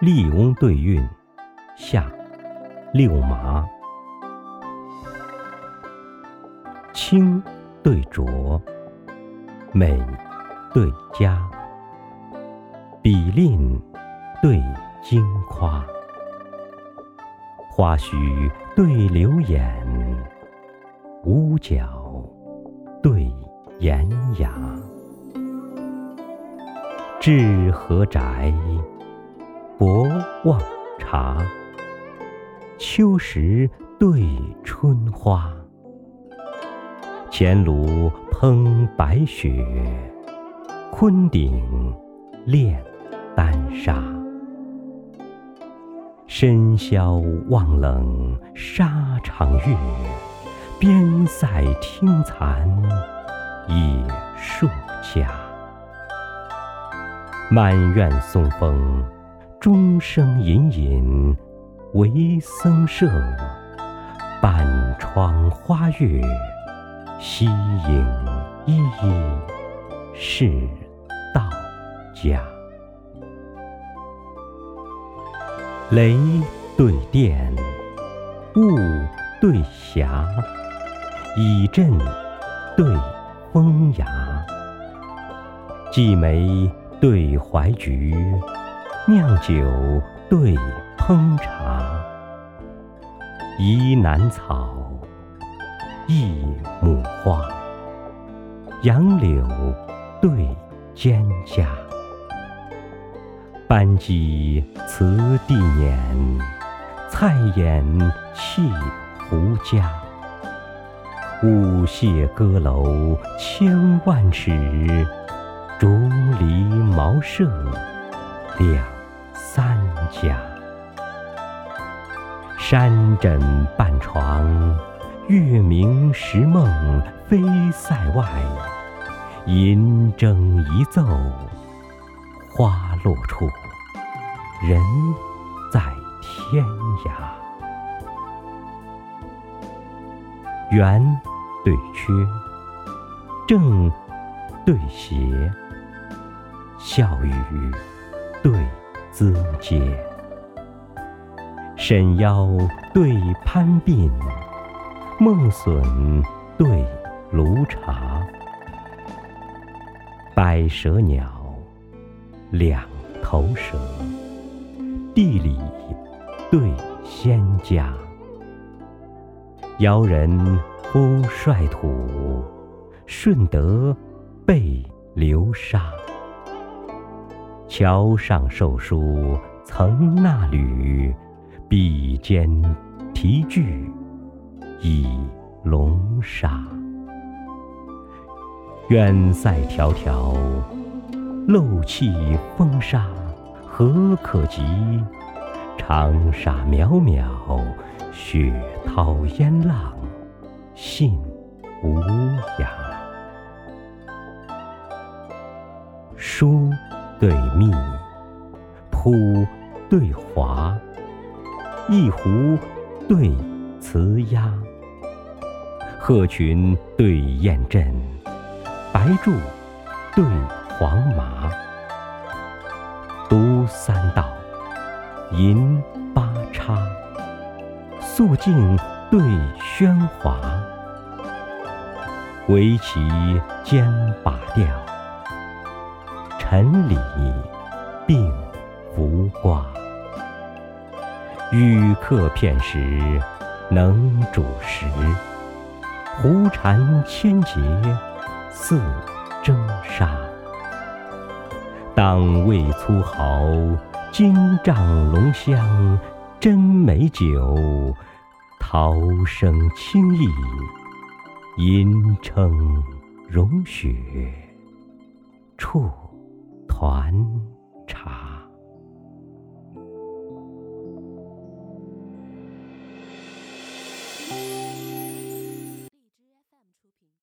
笠翁对韵下六麻，清对浊，美对佳，比吝对矜夸，花须对流眼，屋角对檐牙。至何宅？博望茶。秋时对春花。前炉烹白雪，昆鼎炼丹砂。深宵望冷沙场月，边塞听残野树家。满院松风，钟声隐隐，为僧舍；半窗花月，夕影依依，是道家。雷对电，雾对霞，倚阵对风崖，季梅。对怀菊，酿酒对烹茶，宜南草，一亩花，杨柳对蒹葭，班戟辞地辇，菜眼弃胡笳，舞榭歌楼千万尺。竹篱茅舍两家，山枕半床，月明时梦飞塞外。银筝一奏，花落处，人在天涯。圆对缺，正对斜。笑语对咨嗟，沈腰对攀鬓，梦笋对炉茶，百舌鸟，两头蛇，地里对仙家，尧人夫率土，舜德被流沙。桥上授书曾纳履，笔尖题句已龙沙。远塞迢迢，漏气风沙何可及？长沙渺渺，雪涛烟浪信无涯。书。对密，朴对华，一壶对瓷鸦，鹤群对雁阵，白柱对黄麻，读三道，吟八叉，肃静对喧哗，围棋兼把调。尘里并浮瓜，语客片时能煮食。胡蝉千节似征沙，当味粗豪，金帐龙香，真美酒，涛声清逸，银称融雪，处。团茶。